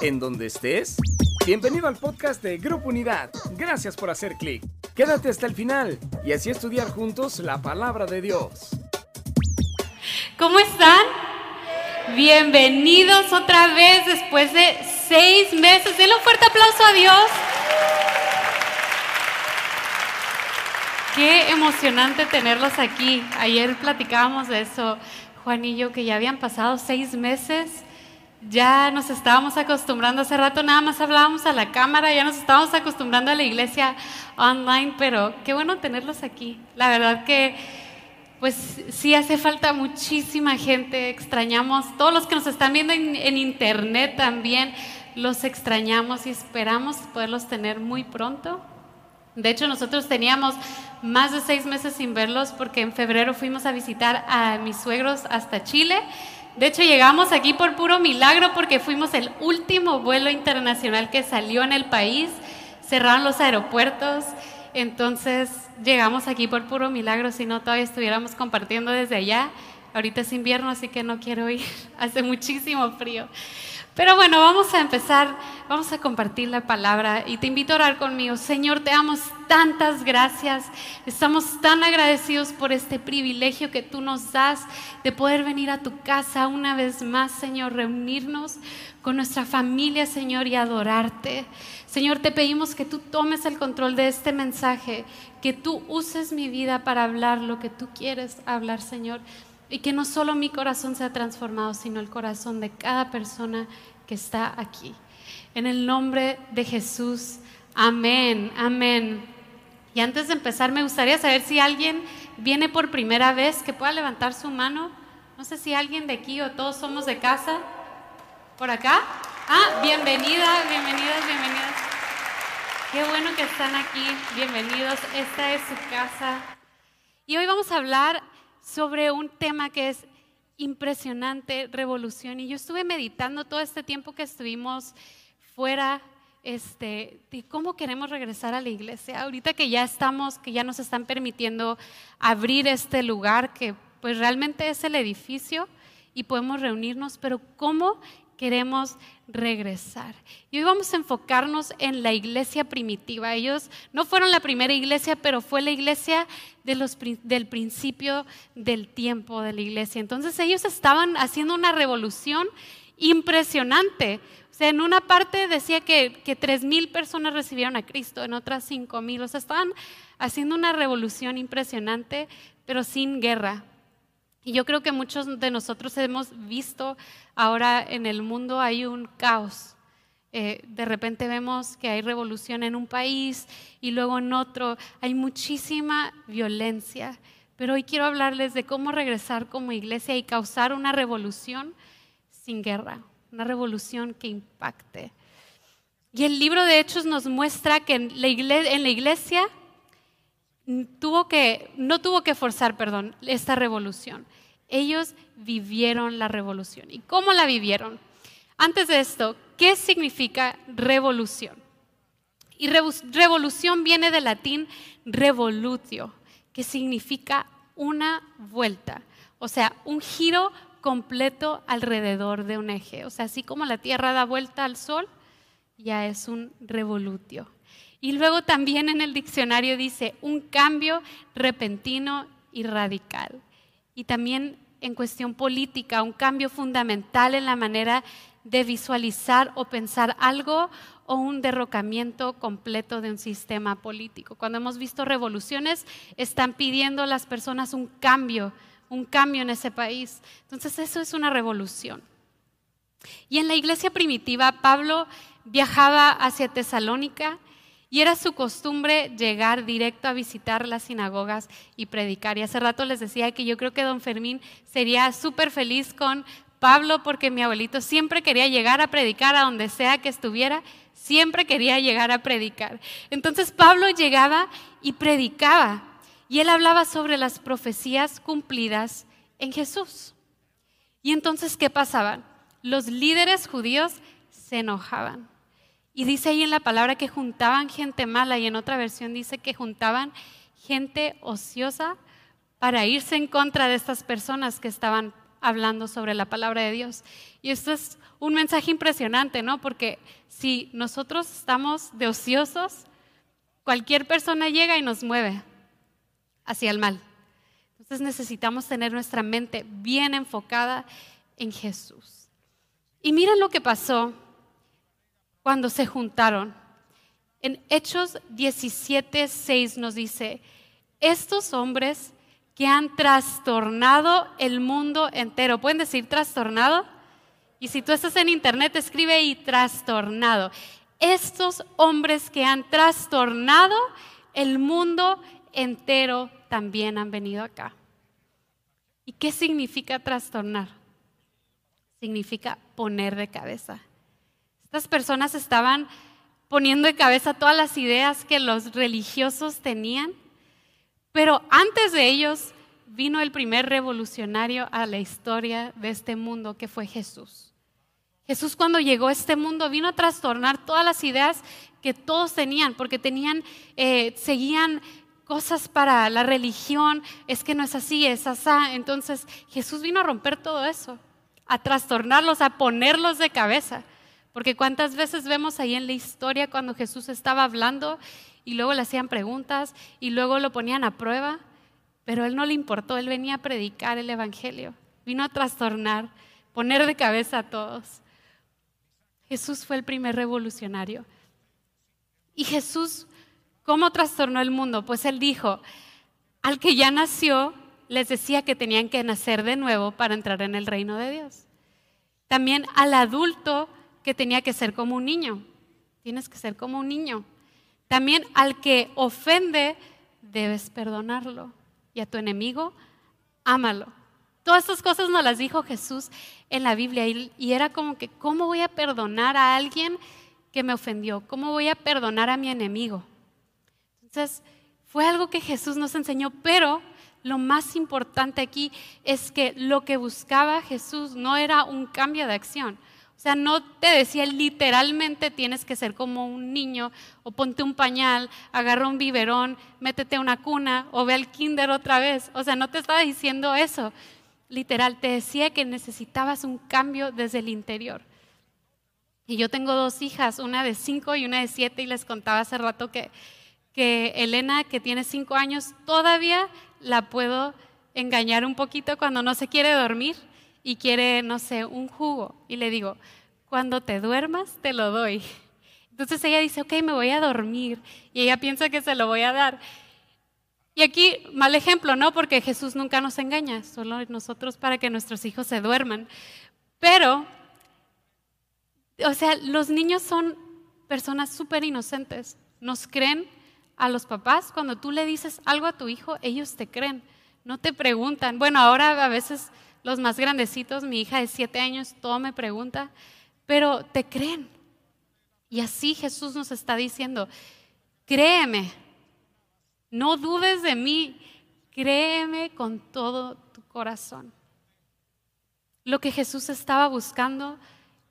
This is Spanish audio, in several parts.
en donde estés. Bienvenido al podcast de Grupo Unidad. Gracias por hacer clic. Quédate hasta el final y así estudiar juntos la palabra de Dios. ¿Cómo están? Bienvenidos otra vez después de seis meses. Denle un fuerte aplauso a Dios. Qué emocionante tenerlos aquí. Ayer platicábamos de eso, Juan y yo, que ya habían pasado seis meses. Ya nos estábamos acostumbrando, hace rato nada más hablábamos a la cámara, ya nos estábamos acostumbrando a la iglesia online, pero qué bueno tenerlos aquí. La verdad que pues sí hace falta muchísima gente, extrañamos, todos los que nos están viendo en, internet también, los extrañamos y esperamos poderlos tener muy pronto. De hecho, nosotros teníamos más de seis meses sin verlos porque en febrero fuimos a visitar a mis suegros hasta Chile. De hecho, llegamos aquí por puro milagro porque fuimos el último vuelo internacional que salió en el país. Cerraron los aeropuertos. Entonces, llegamos aquí por puro milagro, si no todavía estuviéramos compartiendo desde allá. Ahorita es invierno, así que no quiero ir. Hace muchísimo frío. Pero bueno, vamos a empezar, vamos a compartir la palabra y te invito a orar conmigo. Señor, te damos tantas gracias. Estamos tan agradecidos por este privilegio que tú nos das de poder venir a tu casa una vez más, Señor, reunirnos con nuestra familia, Señor, y adorarte. Señor, te pedimos que tú tomes el control de este mensaje, que tú uses mi vida para hablar lo que tú quieres hablar, Señor. Y que no solo mi corazón sea transformado, sino el corazón de cada persona que está aquí. En el nombre de Jesús, amén, amén. Y antes de empezar, me gustaría saber si alguien viene por primera vez, que pueda levantar su mano. No sé si alguien de aquí o todos somos de casa. ¿Por acá? Ah, bienvenida, bienvenidas, bienvenidas. Qué bueno que están aquí. Bienvenidos. Esta es su casa. Y hoy vamos a hablar sobre un tema que es impresionante, revolución. Y yo estuve meditando todo este tiempo que estuvimos fuera este, de cómo queremos regresar a la iglesia. Ahorita que ya estamos, que ya nos están permitiendo abrir este lugar, que pues realmente es el edificio y podemos reunirnos, pero cómo queremos regresar. Y hoy vamos a enfocarnos en la iglesia primitiva. Ellos no fueron la primera iglesia, pero fue la iglesia del principio del tiempo de la iglesia. Entonces ellos estaban haciendo una revolución impresionante. O sea, en una parte decía que, que 3.000 personas recibieron a Cristo, en otras 5.000. O sea, estaban haciendo una revolución impresionante, pero sin guerra. Y yo creo que muchos de nosotros hemos visto ahora en el mundo hay un caos. Eh, de repente vemos que hay revolución en un país y luego en otro. Hay muchísima violencia. Pero hoy quiero hablarles de cómo regresar como iglesia y causar una revolución sin guerra, una revolución que impacte. Y el libro de Hechos nos muestra que en la iglesia, en la iglesia tuvo que, no tuvo que forzar, perdón, esta revolución. Ellos vivieron la revolución. ¿Y cómo la vivieron? Antes de esto, ¿qué significa revolución? Y revolución viene del latín revolutio, que significa una vuelta, o sea, un giro completo alrededor de un eje. O sea, así como la Tierra da vuelta al Sol, ya es un revolutio. Y luego también en el diccionario dice un cambio repentino y radical. Y también en cuestión política, un cambio fundamental en la manera de visualizar o pensar algo o un derrocamiento completo de un sistema político. Cuando hemos visto revoluciones, están pidiendo las personas un cambio, un cambio en ese país. Entonces eso es una revolución. Y en la iglesia primitiva, Pablo viajaba hacia Tesalónica y era su costumbre llegar directo a visitar las sinagogas y predicar. Y hace rato les decía que yo creo que don Fermín sería súper feliz con Pablo porque mi abuelito siempre quería llegar a predicar a donde sea que estuviera, siempre quería llegar a predicar. Entonces Pablo llegaba y predicaba y él hablaba sobre las profecías cumplidas en Jesús. Y entonces, ¿qué pasaba? Los líderes judíos se enojaban y dice ahí en la palabra que juntaban gente mala y en otra versión dice que juntaban gente ociosa para irse en contra de estas personas que estaban hablando sobre la palabra de Dios. Y esto es un mensaje impresionante, ¿no? Porque si nosotros estamos de ociosos, cualquier persona llega y nos mueve hacia el mal. Entonces necesitamos tener nuestra mente bien enfocada en Jesús. Y miren lo que pasó cuando se juntaron. En Hechos 17, 6 nos dice, estos hombres que han trastornado el mundo entero. ¿Pueden decir trastornado? Y si tú estás en internet, escribe ahí trastornado. Estos hombres que han trastornado el mundo entero también han venido acá. ¿Y qué significa trastornar? Significa poner de cabeza. Estas personas estaban poniendo de cabeza todas las ideas que los religiosos tenían pero antes de ellos vino el primer revolucionario a la historia de este mundo, que fue Jesús. Jesús cuando llegó a este mundo vino a trastornar todas las ideas que todos tenían, porque tenían, eh, seguían cosas para la religión, es que no es así, es así. Entonces Jesús vino a romper todo eso, a trastornarlos, a ponerlos de cabeza. Porque cuántas veces vemos ahí en la historia cuando Jesús estaba hablando y luego le hacían preguntas y luego lo ponían a prueba, pero él no le importó, él venía a predicar el Evangelio, vino a trastornar, poner de cabeza a todos. Jesús fue el primer revolucionario. Y Jesús, ¿cómo trastornó el mundo? Pues él dijo, al que ya nació, les decía que tenían que nacer de nuevo para entrar en el reino de Dios. También al adulto que tenía que ser como un niño. Tienes que ser como un niño. También al que ofende, debes perdonarlo. Y a tu enemigo, ámalo. Todas estas cosas nos las dijo Jesús en la Biblia y, era como que, ¿cómo voy a perdonar a alguien que me ofendió? ¿Cómo voy a perdonar a mi enemigo? Entonces, fue algo que Jesús nos enseñó, pero lo más importante aquí es que lo que buscaba Jesús no era un cambio de acción, o sea, no te decía literalmente tienes que ser como un niño o ponte un pañal, agarra un biberón, métete a una cuna o ve al kinder otra vez. O sea, no te estaba diciendo eso. Literal, te decía que necesitabas un cambio desde el interior. Y yo tengo dos hijas, una de cinco y una de siete, y les contaba hace rato que, que Elena, que tiene cinco años, todavía la puedo engañar un poquito cuando no se quiere dormir y quiere, no sé, un jugo. Y le digo, cuando te duermas, te lo doy. Entonces ella dice, ok, me voy a dormir. Y ella piensa que se lo voy a dar. Y aquí, mal ejemplo, ¿no? Porque Jesús nunca nos engaña, solo nosotros para que nuestros hijos se duerman. Pero, o sea, los niños son personas súper inocentes. Nos creen a los papás. Cuando tú le dices algo a tu hijo, ellos te creen. No te preguntan. Bueno, ahora a veces los más grandecitos, mi hija de siete años, todo me pregunta, pero te creen. Y así Jesús nos está diciendo, créeme, no dudes de mí, créeme con todo tu corazón. Lo que Jesús estaba buscando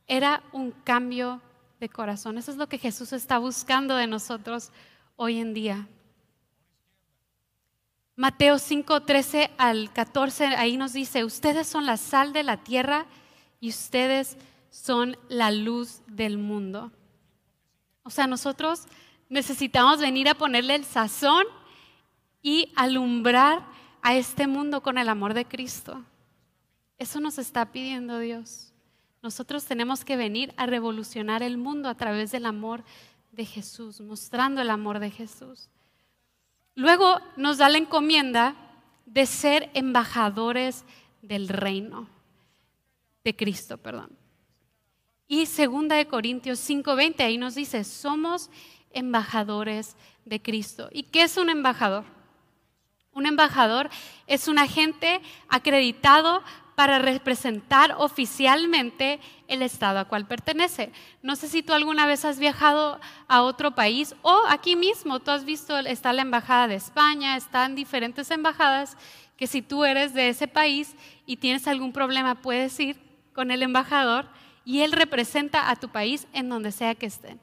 era un cambio de corazón. Eso es lo que Jesús está buscando de nosotros hoy en día. Mateo 5, 13 al 14, ahí nos dice, ustedes son la sal de la tierra y ustedes son la luz del mundo. O sea, nosotros necesitamos venir a ponerle el sazón y alumbrar a este mundo con el amor de Cristo. Eso nos está pidiendo Dios. Nosotros tenemos que venir a revolucionar el mundo a través del amor de Jesús, mostrando el amor de Jesús. Luego nos da la encomienda de ser embajadores del reino de Cristo, perdón. Y segunda de Corintios 5:20 ahí nos dice, somos embajadores de Cristo. ¿Y qué es un embajador? Un embajador es un agente acreditado para representar oficialmente el estado a cual pertenece. No sé si tú alguna vez has viajado a otro país o aquí mismo, tú has visto, está la embajada de España, están diferentes embajadas que si tú eres de ese país y tienes algún problema puedes ir con el embajador y él representa a tu país en donde sea que estén.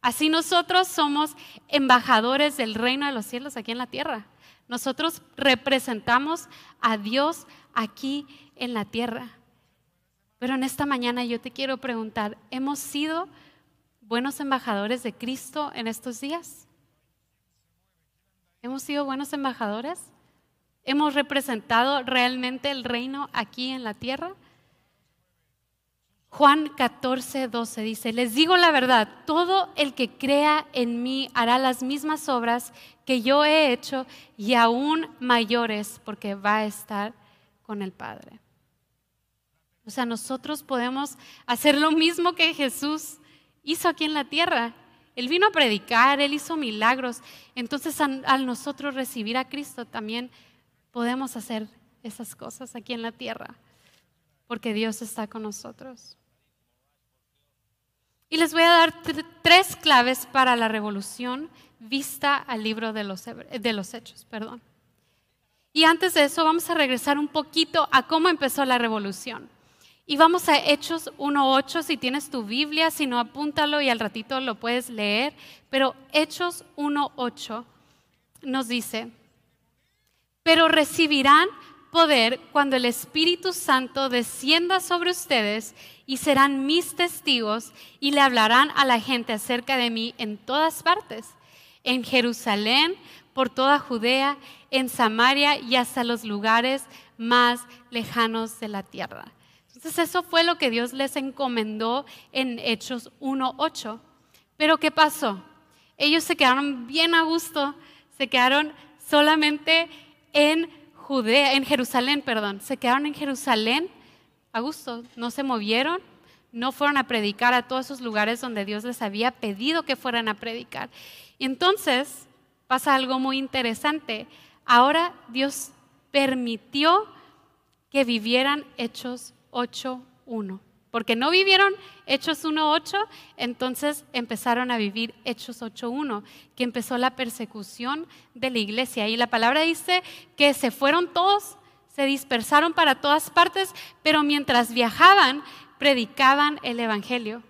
Así nosotros somos embajadores del reino de los cielos aquí en la tierra. Nosotros representamos a Dios aquí en la tierra. Pero en esta mañana yo te quiero preguntar, ¿hemos sido buenos embajadores de Cristo en estos días? ¿Hemos sido buenos embajadores? ¿Hemos representado realmente el reino aquí en la tierra? Juan 14, 12 dice, les digo la verdad, todo el que crea en mí hará las mismas obras que yo he hecho y aún mayores porque va a estar con el Padre. O sea, nosotros podemos hacer lo mismo que Jesús hizo aquí en la tierra. Él vino a predicar, Él hizo milagros. Entonces, al nosotros recibir a Cristo, también podemos hacer esas cosas aquí en la tierra, porque Dios está con nosotros. Y les voy a dar tres claves para la revolución vista al libro de los, de los Hechos. Perdón. Y antes de eso vamos a regresar un poquito a cómo empezó la revolución. Y vamos a Hechos 1.8, si tienes tu Biblia, si no apúntalo y al ratito lo puedes leer. Pero Hechos 1.8 nos dice, pero recibirán poder cuando el Espíritu Santo descienda sobre ustedes y serán mis testigos y le hablarán a la gente acerca de mí en todas partes, en Jerusalén, por toda Judea, en Samaria y hasta los lugares más lejanos de la tierra. Entonces eso fue lo que Dios les encomendó en Hechos 1.8. Pero ¿qué pasó? Ellos se quedaron bien a gusto, se quedaron solamente en Judea, en Jerusalén, perdón, se quedaron en Jerusalén a gusto, no se movieron, no fueron a predicar a todos esos lugares donde Dios les había pedido que fueran a predicar. Y entonces pasa algo muy interesante. Ahora Dios permitió que vivieran Hechos 8.1 porque no vivieron Hechos 1.8, entonces empezaron a vivir Hechos 8.1, que empezó la persecución de la iglesia. Y la palabra dice que se fueron todos, se dispersaron para todas partes, pero mientras viajaban, predicaban el Evangelio.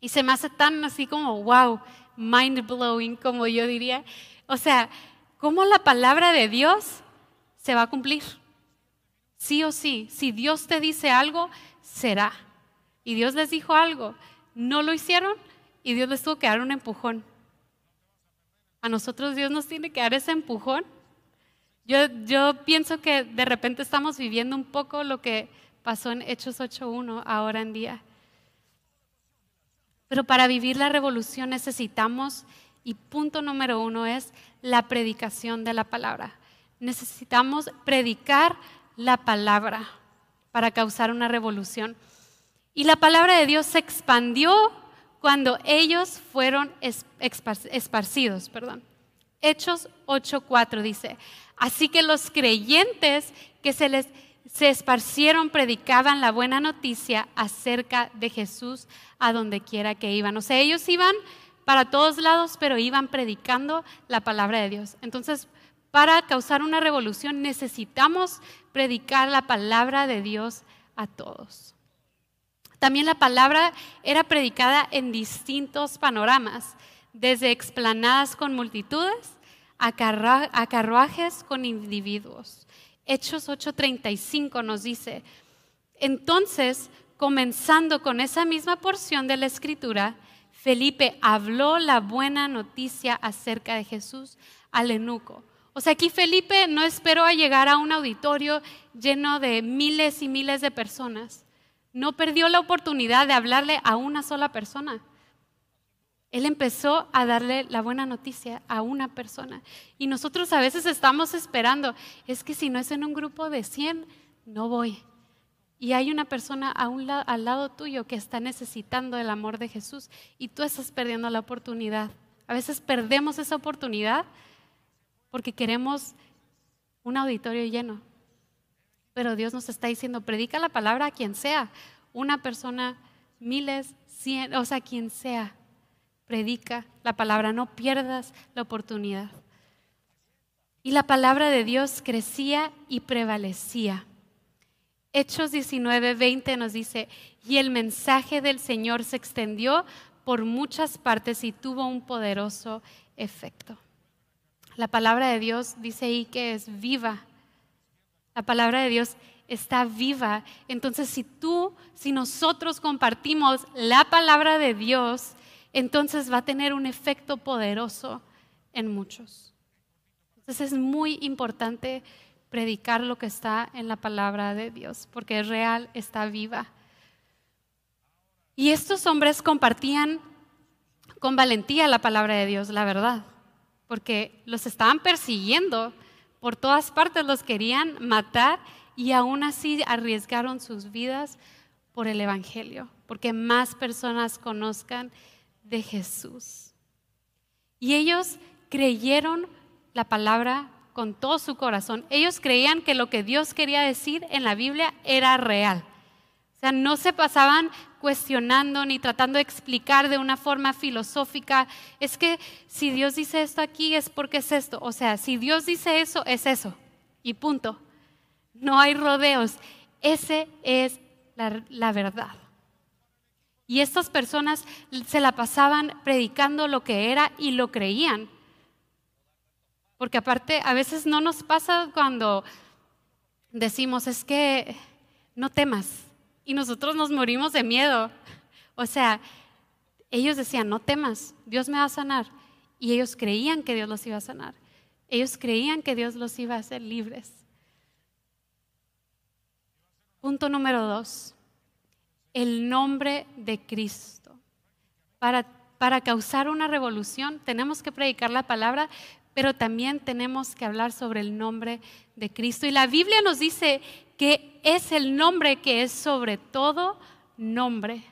Y se me hace tan así como, wow, mind blowing, como yo diría. O sea, ¿cómo la palabra de Dios se va a cumplir? Sí o sí, si Dios te dice algo, será y Dios les dijo algo, no lo hicieron y Dios les tuvo que dar un empujón. A nosotros Dios nos tiene que dar ese empujón. Yo, yo pienso que de repente estamos viviendo un poco lo que pasó en Hechos 8.1 ahora en día. Pero para vivir la revolución necesitamos, y punto número uno es la predicación de la palabra. Necesitamos predicar la palabra para causar una revolución. Y la palabra de Dios se expandió cuando ellos fueron esparcidos. Perdón. Hechos 8:4 dice, así que los creyentes que se les se esparcieron predicaban la buena noticia acerca de Jesús a donde quiera que iban. O sea, ellos iban para todos lados, pero iban predicando la palabra de Dios. Entonces, para causar una revolución necesitamos predicar la palabra de Dios a todos. También la palabra era predicada en distintos panoramas, desde explanadas con multitudes a, carruajes con individuos. Hechos 8:35 nos dice, entonces, comenzando con esa misma porción de la escritura, Felipe habló la buena noticia acerca de Jesús al eunuco. O sea, aquí Felipe no esperó a llegar a un auditorio lleno de miles y miles de personas. No perdió la oportunidad de hablarle a una sola persona. Él empezó a darle la buena noticia a una persona. Y nosotros a veces estamos esperando, es que si no es en un grupo de 100, no voy. Y hay una persona al lado tuyo que está necesitando el amor de Jesús y tú estás perdiendo la oportunidad. A veces perdemos esa oportunidad porque queremos un auditorio lleno. Pero Dios nos está diciendo, predica la palabra a quien sea, una persona, miles, cien, o sea, quien sea, predica la palabra, no pierdas la oportunidad. Y la palabra de Dios crecía y prevalecía. Hechos 19, 20 nos dice, y el mensaje del Señor se extendió por muchas partes y tuvo un poderoso efecto. La palabra de Dios dice ahí que es viva la palabra de Dios está viva. Entonces, si tú, si nosotros compartimos la palabra de Dios, entonces va a tener un efecto poderoso en muchos. Entonces es muy importante predicar lo que está en la palabra de Dios, porque es real, está viva. Y estos hombres compartían con valentía la palabra de Dios, la verdad, porque los estaban persiguiendo por todas partes, los querían matar y aún así arriesgaron sus vidas por el Evangelio, porque más personas conozcan de Jesús. Y ellos creyeron la palabra con todo su corazón. Ellos creían que lo que Dios quería decir en la Biblia era real. O sea, no se pasaban cuestionando ni tratando de explicar de una forma filosófica, es que si Dios dice esto aquí es porque es esto. O sea, si Dios dice eso, es eso. Y punto. No hay rodeos. Ese es la, la verdad. Y estas personas se la pasaban predicando lo que era y lo creían. Porque aparte, a veces no nos pasa cuando decimos, es que no temas. Y nosotros nos morimos de miedo. O sea, ellos decían, no temas, Dios me va a sanar. Y ellos creían que Dios los iba a sanar. Ellos creían que Dios los iba a hacer libres. Punto número dos, el nombre de Cristo. Para, para causar una revolución tenemos que predicar la palabra, pero también tenemos que hablar sobre el nombre de Cristo. Y la Biblia nos dice que es el nombre que es sobre todo nombre,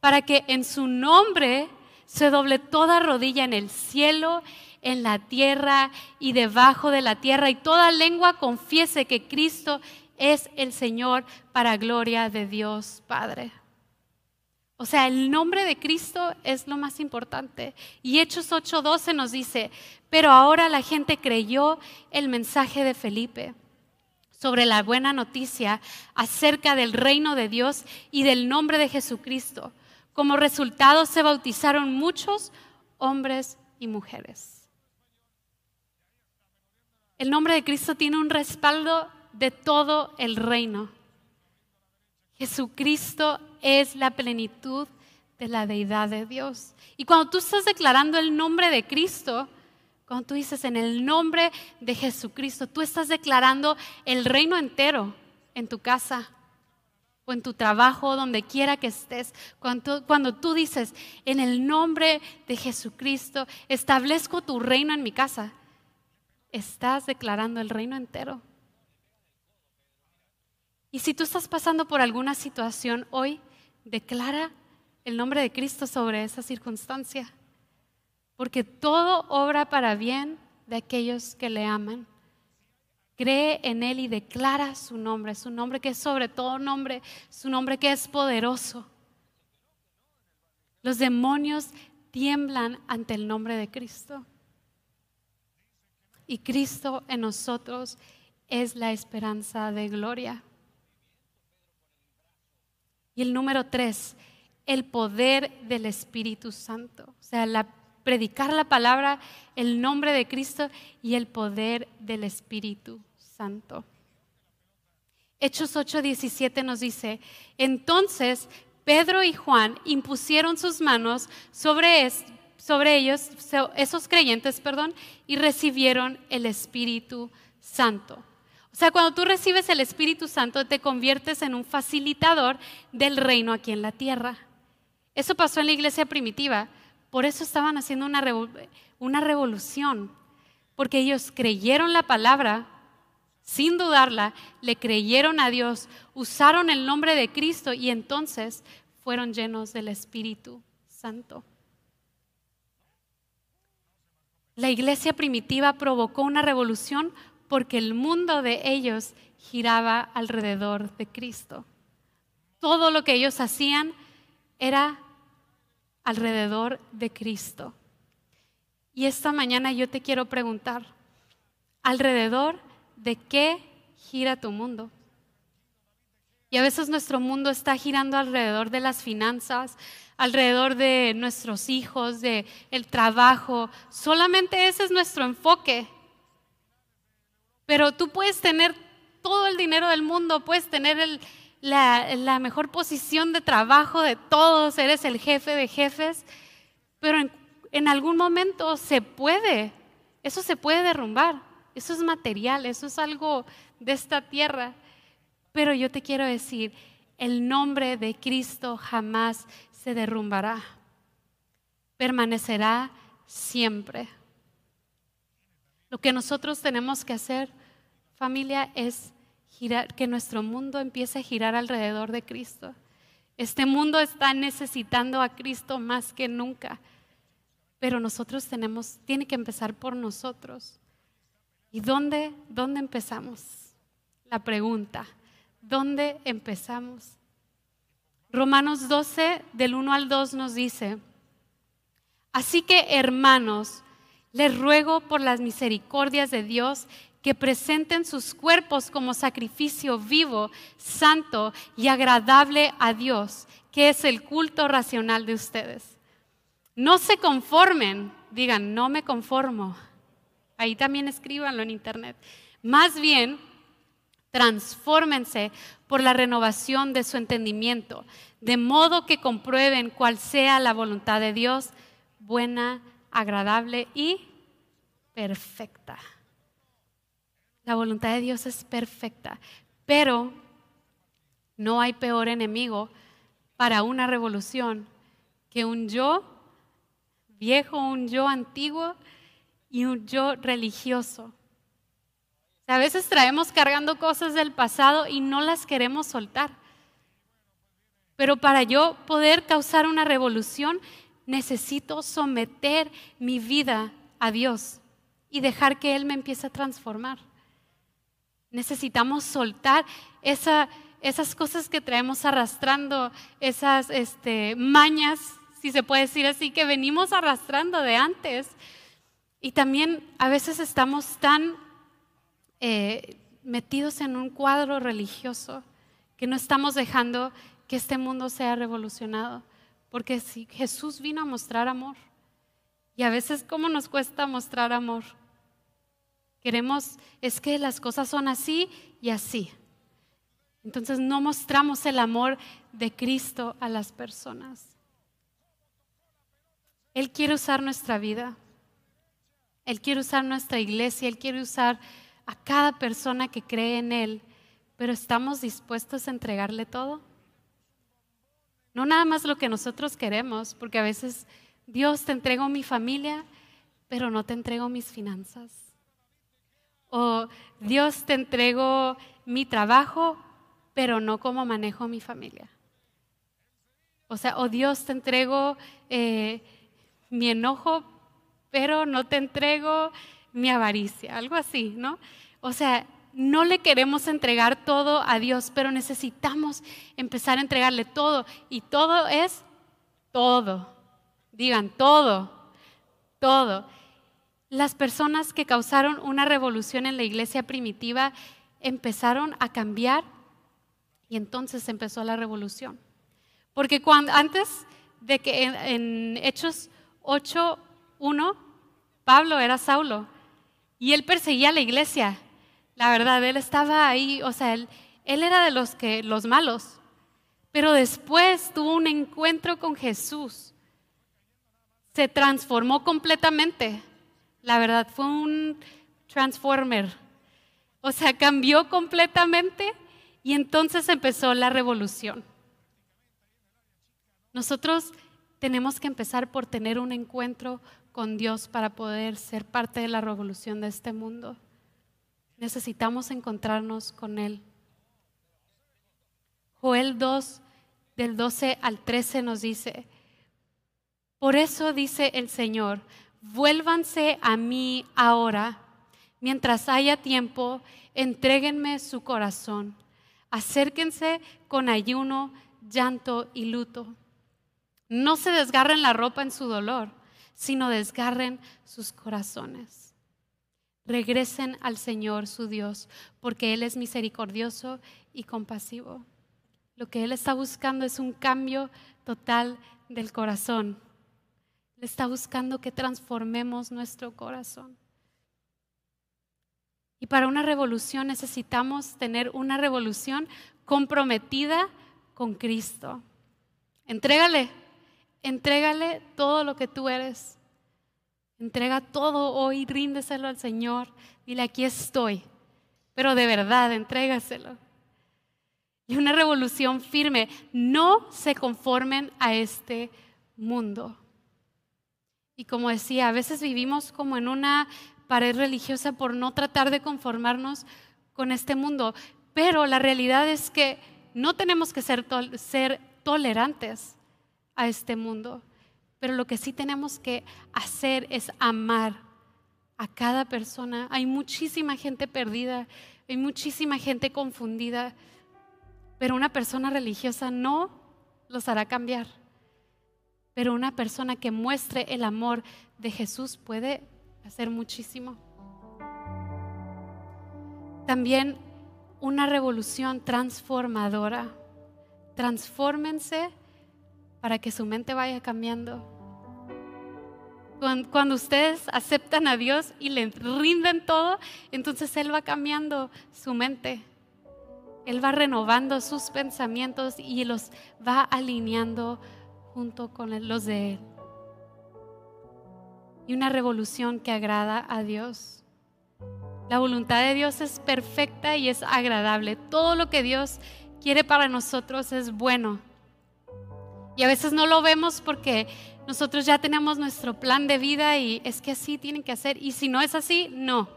para que en su nombre se doble toda rodilla en el cielo, en la tierra y debajo de la tierra, y toda lengua confiese que Cristo es el Señor para gloria de Dios Padre. O sea, el nombre de Cristo es lo más importante. Y Hechos 8:12 nos dice, pero ahora la gente creyó el mensaje de Felipe sobre la buena noticia acerca del reino de Dios y del nombre de Jesucristo. Como resultado se bautizaron muchos hombres y mujeres. El nombre de Cristo tiene un respaldo de todo el reino. Jesucristo es la plenitud de la deidad de Dios. Y cuando tú estás declarando el nombre de Cristo, cuando tú dices en el nombre de Jesucristo, tú estás declarando el reino entero en tu casa o en tu trabajo, donde quiera que estés. Cuando, cuando tú dices en el nombre de Jesucristo, establezco tu reino en mi casa, estás declarando el reino entero. Y si tú estás pasando por alguna situación hoy, declara el nombre de Cristo sobre esa circunstancia. Porque todo obra para bien de aquellos que le aman. Cree en Él y declara su nombre, su nombre que es sobre todo nombre, su nombre que es poderoso. Los demonios tiemblan ante el nombre de Cristo. Y Cristo en nosotros es la esperanza de gloria. Y el número tres, el poder del Espíritu Santo. O sea, la, predicar la palabra, el nombre de Cristo y el poder del Espíritu Santo. Hechos 8:17 nos dice, entonces Pedro y Juan impusieron sus manos sobre, sobre ellos, esos creyentes, perdón, y recibieron el Espíritu Santo. O sea, cuando tú recibes el Espíritu Santo, te conviertes en un facilitador del reino aquí en la tierra. Eso pasó en la iglesia primitiva. Por eso estaban haciendo una, una revolución. Porque ellos creyeron la palabra, sin dudarla, le creyeron a Dios, usaron el nombre de Cristo y entonces fueron llenos del Espíritu Santo. La iglesia primitiva provocó una revolución porque el mundo de ellos giraba alrededor de Cristo. Todo lo que ellos hacían era alrededor de Cristo. Y esta mañana yo te quiero preguntar, ¿alrededor de qué gira tu mundo? Y a veces nuestro mundo está girando alrededor de las finanzas, alrededor de nuestros hijos, de el trabajo. Solamente ese es nuestro enfoque. Pero tú puedes tener todo el dinero del mundo, puedes tener la, mejor posición de trabajo de todos, eres el jefe de jefes, pero en algún momento se puede, eso se puede derrumbar, eso es material, eso es algo de esta tierra. Pero yo te quiero decir, el nombre de Cristo jamás se derrumbará, permanecerá siempre. Lo que nosotros tenemos que hacer, familia, es girar, que nuestro mundo empiece a girar alrededor de Cristo. Este mundo está necesitando a Cristo más que nunca, pero nosotros tenemos, tiene que empezar por nosotros. ¿Y dónde, dónde empezamos? La pregunta, ¿dónde empezamos? Romanos 12, del 1 al 2 nos dice, así que hermanos, les ruego por las misericordias de Dios que presenten sus cuerpos como sacrificio vivo, santo y agradable a Dios, que es el culto racional de ustedes. No se conformen, digan, no me conformo. Ahí también escríbanlo en internet. Más bien, transfórmense por la renovación de su entendimiento, de modo que comprueben cuál sea la voluntad de Dios, buena, agradable y perfecta. La voluntad de Dios es perfecta, pero no hay peor enemigo para una revolución que un yo viejo, un yo antiguo y un yo religioso. A veces traemos cargando cosas del pasado y no las queremos soltar. Pero para yo poder causar una revolución, necesito someter mi vida a Dios y dejar que Él me empiece a transformar. Necesitamos soltar esas cosas que traemos arrastrando, esas este, mañas, si se puede decir así, que venimos arrastrando de antes. Y también a veces estamos tan eh, metidos en un cuadro religioso que no estamos dejando que este mundo sea revolucionado. Porque si Jesús vino a mostrar amor, y a veces cómo nos cuesta mostrar amor. Queremos, es que las cosas son así y así. Entonces no mostramos el amor de Cristo a las personas. Él quiere usar nuestra vida. Él quiere usar nuestra iglesia. Él quiere usar a cada persona que cree en Él. Pero ¿estamos dispuestos a entregarle todo? No nada más lo que nosotros queremos, porque a veces Dios te entrego mi familia, pero no te entrego mis finanzas. O Dios te entrego mi trabajo, pero no cómo manejo mi familia. O sea, o Dios te entrego eh, mi enojo, pero no te entrego mi avaricia, algo así, ¿no? O sea, no le queremos entregar todo a Dios, pero necesitamos empezar a entregarle todo. Y todo es todo. Digan, todo, todo. Las personas que causaron una revolución en la iglesia primitiva empezaron a cambiar y entonces empezó la revolución. Porque cuando, antes de que en, en Hechos 8.1, Pablo era Saulo y él perseguía a la iglesia la verdad, él estaba ahí, o sea, él, él era de los que los malos, pero después tuvo un encuentro con Jesús. Se transformó completamente. La verdad, fue un transformer. O sea, cambió completamente y entonces empezó la revolución. Nosotros tenemos que empezar por tener un encuentro con Dios para poder ser parte de la revolución de este mundo necesitamos encontrarnos con Él. Joel 2, del 12 al 13 nos dice, por eso dice el Señor, vuélvanse a mí ahora, mientras haya tiempo, entréguenme su corazón, acérquense con ayuno, llanto y luto. No se desgarren la ropa en su dolor, sino desgarren sus corazones. Regresen al Señor su Dios, porque Él es misericordioso y compasivo. Lo que Él está buscando es un cambio total del corazón. Él está buscando que transformemos nuestro corazón. Y para una revolución necesitamos tener una revolución comprometida con Cristo. Entrégale, entrégale todo lo que tú eres. Entrega todo hoy, ríndeselo al Señor. Dile, aquí estoy. Pero de verdad, entrégaselo. Y una revolución firme. No se conformen a este mundo. Y como decía, a veces vivimos como en una pared religiosa por no tratar de conformarnos con este mundo. Pero la realidad es que no tenemos que ser, ser tolerantes a este mundo. Pero lo que sí tenemos que hacer es amar a cada persona. Hay muchísima gente perdida, hay muchísima gente confundida, pero una persona religiosa no los hará cambiar. Pero una persona que muestre el amor de Jesús puede hacer muchísimo. También una revolución transformadora. Transfórmense para que su mente vaya cambiando. Cuando, ustedes aceptan a Dios y le rinden todo, entonces Él va cambiando su mente. Él va renovando sus pensamientos y los va alineando junto con los de Él. Y una revolución que agrada a Dios. La voluntad de Dios es perfecta y es agradable. Todo lo que Dios quiere para nosotros es bueno. Y a veces no lo vemos porque nosotros ya tenemos nuestro plan de vida y es que así tienen que hacer. Y si no es así, no.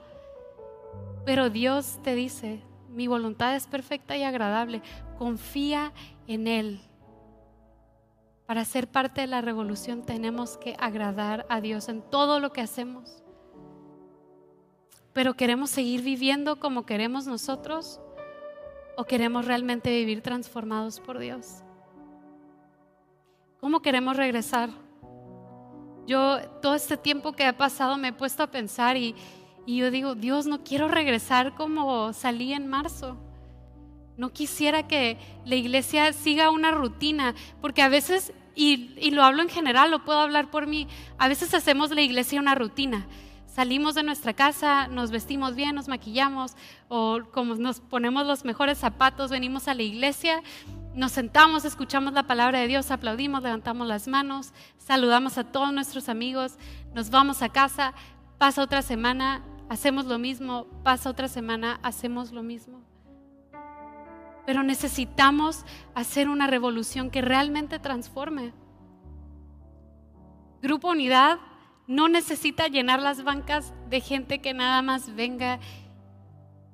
Pero Dios te dice, mi voluntad es perfecta y agradable. Confía en Él. Para ser parte de la revolución tenemos que agradar a Dios en todo lo que hacemos. Pero queremos seguir viviendo como queremos nosotros o queremos realmente vivir transformados por Dios. ¿Cómo queremos regresar? Yo todo este tiempo que ha pasado me he puesto a pensar y, y yo digo, Dios, no quiero regresar como salí en marzo. No quisiera que la iglesia siga una rutina, porque a veces y, lo hablo en general, lo puedo hablar por mí. A veces hacemos la iglesia una rutina. Salimos de nuestra casa, nos vestimos bien, nos maquillamos o como nos ponemos los mejores zapatos, venimos a la iglesia, nos sentamos, escuchamos la palabra de Dios, aplaudimos, levantamos las manos, saludamos a todos nuestros amigos, nos vamos a casa, pasa otra semana, hacemos lo mismo, pasa otra semana, hacemos lo mismo. Pero necesitamos hacer una revolución que realmente transforme. Grupo Unidad no necesita llenar las bancas de gente que nada más venga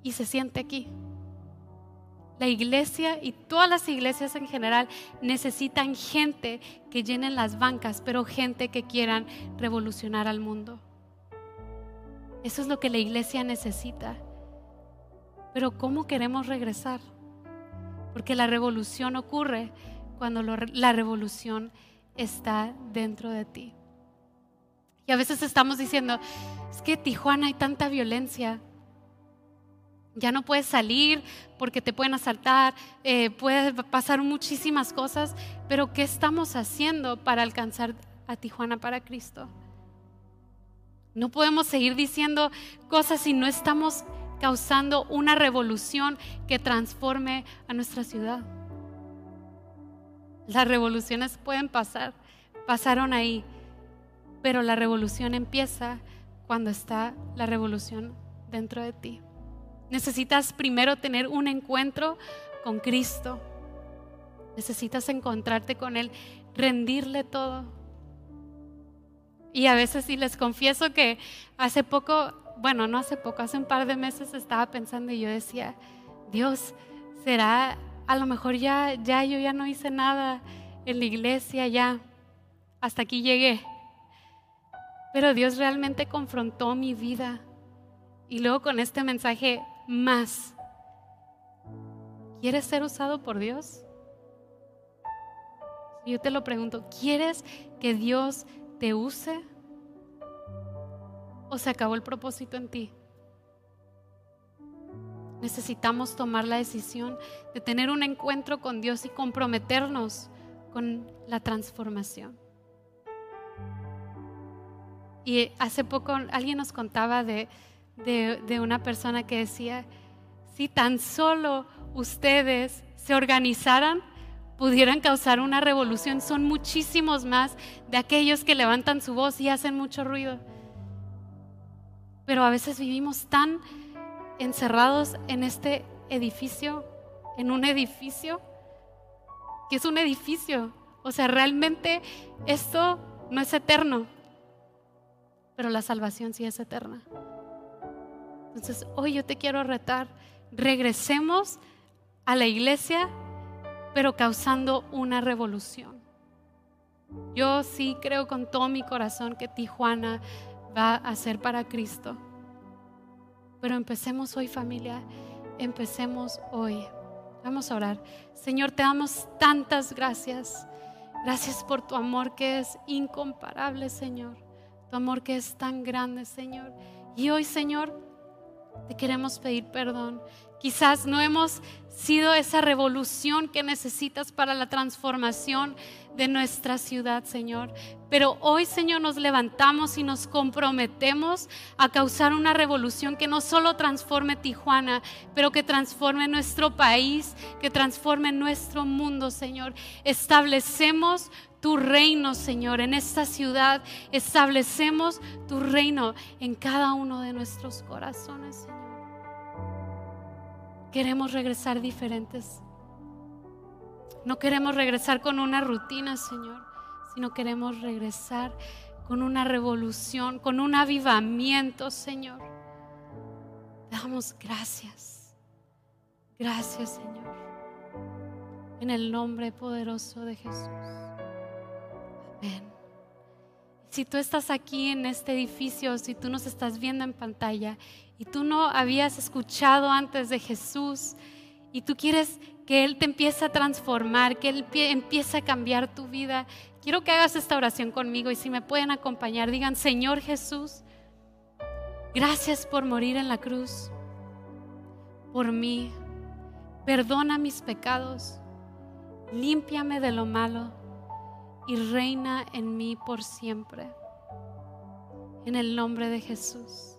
y se siente aquí. La iglesia y todas las iglesias en general necesitan gente que llenen las bancas, pero gente que quieran revolucionar al mundo. Eso es lo que la iglesia necesita. Pero ¿cómo queremos regresar? Porque la revolución ocurre cuando la revolución está dentro de ti. Y a veces estamos diciendo, es que Tijuana hay tanta violencia. Ya no puedes salir porque te pueden asaltar, eh, pasar muchísimas cosas, pero ¿qué estamos haciendo para alcanzar a Tijuana para Cristo? No podemos seguir diciendo cosas si no estamos causando una revolución que transforme a nuestra ciudad. Las revoluciones pueden pasar, pasaron ahí, pero la revolución empieza cuando está la revolución dentro de ti. Necesitas primero tener un encuentro con Cristo. Necesitas encontrarte con Él, rendirle todo. Y a veces sí les confieso que hace poco bueno, no hace poco, hace un par de meses estaba pensando y yo decía, Dios, será, a lo mejor ya, ya yo ya no hice nada en la iglesia, ya, hasta aquí llegué. Pero Dios realmente confrontó mi vida. Y luego con este mensaje más, ¿quieres ser usado por Dios? Yo te lo pregunto, ¿quieres que Dios te use? O se acabó el propósito en ti. Necesitamos tomar la decisión de tener un encuentro con Dios y comprometernos con la transformación. Y hace poco alguien nos contaba de, de, una persona que decía, si tan solo ustedes se organizaran, pudieran causar una revolución. Son muchísimos más de aquellos que levantan su voz y hacen mucho ruido. Pero a veces vivimos tan encerrados en este edificio, en un edificio, que es un edificio. O sea, realmente esto no es eterno, pero la salvación sí es eterna. Entonces, hoy yo te quiero retar, regresemos a la iglesia, pero causando una revolución. Yo sí creo con todo mi corazón que Tijuana va a ser para Cristo. Pero empecemos hoy familia, empecemos hoy. Vamos a orar. Señor, te damos tantas gracias. Gracias por tu amor que es incomparable, Señor. Tu amor que es tan grande, Señor. Y hoy, Señor, te queremos pedir perdón. Quizás no hemos sido esa revolución que necesitas para la transformación de nuestra ciudad, Señor. Pero hoy, Señor, nos levantamos y nos comprometemos a causar una revolución que no solo transforme Tijuana, pero que transforme nuestro país, que transforme nuestro mundo, Señor. Establecemos tu reino, Señor, en esta ciudad. Establecemos tu reino en cada uno de nuestros corazones, Señor. Queremos regresar diferentes. No queremos regresar con una rutina, Señor, sino queremos regresar con una revolución, con un avivamiento, Señor. Damos gracias. Gracias, Señor. En el nombre poderoso de Jesús. Amén. Si tú estás aquí en este edificio, si tú nos estás viendo en pantalla y tú no habías escuchado antes de Jesús y tú quieres que Él te empiece a transformar, que Él empiece a cambiar tu vida, quiero que hagas esta oración conmigo y si me pueden acompañar, digan, Señor Jesús, gracias por morir en la cruz, por mí, perdona mis pecados, límpiame de lo malo y reina en mí por siempre. En el nombre de Jesús.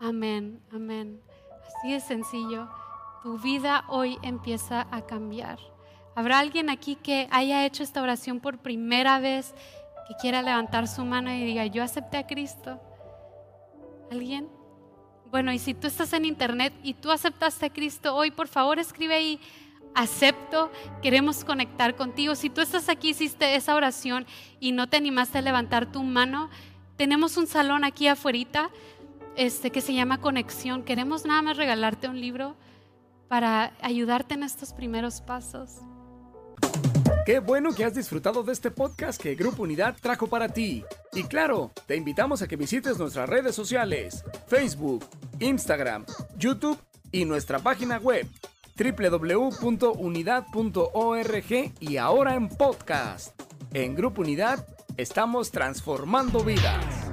Amén, amén. Así es sencillo. Tu vida hoy empieza a cambiar. ¿Habrá alguien aquí que haya hecho esta oración por primera vez, que quiera levantar su mano y diga, yo acepté a Cristo? ¿Alguien? Bueno, y si tú estás en internet y tú aceptaste a Cristo hoy, por favor escribe ahí, acepto, queremos conectar contigo. Si tú estás aquí, hiciste esa oración y no te animaste a levantar tu mano, tenemos un salón aquí afuera este, que se llama Conexión. Queremos nada más regalarte un libro para ayudarte en estos primeros pasos. Qué bueno que has disfrutado de este podcast que Grupo Unidad trajo para ti. Y claro, te invitamos a que visites nuestras redes sociales, Facebook, Instagram, YouTube y nuestra página web www.unidad.org y ahora en podcast. En Grupo Unidad estamos transformando vidas.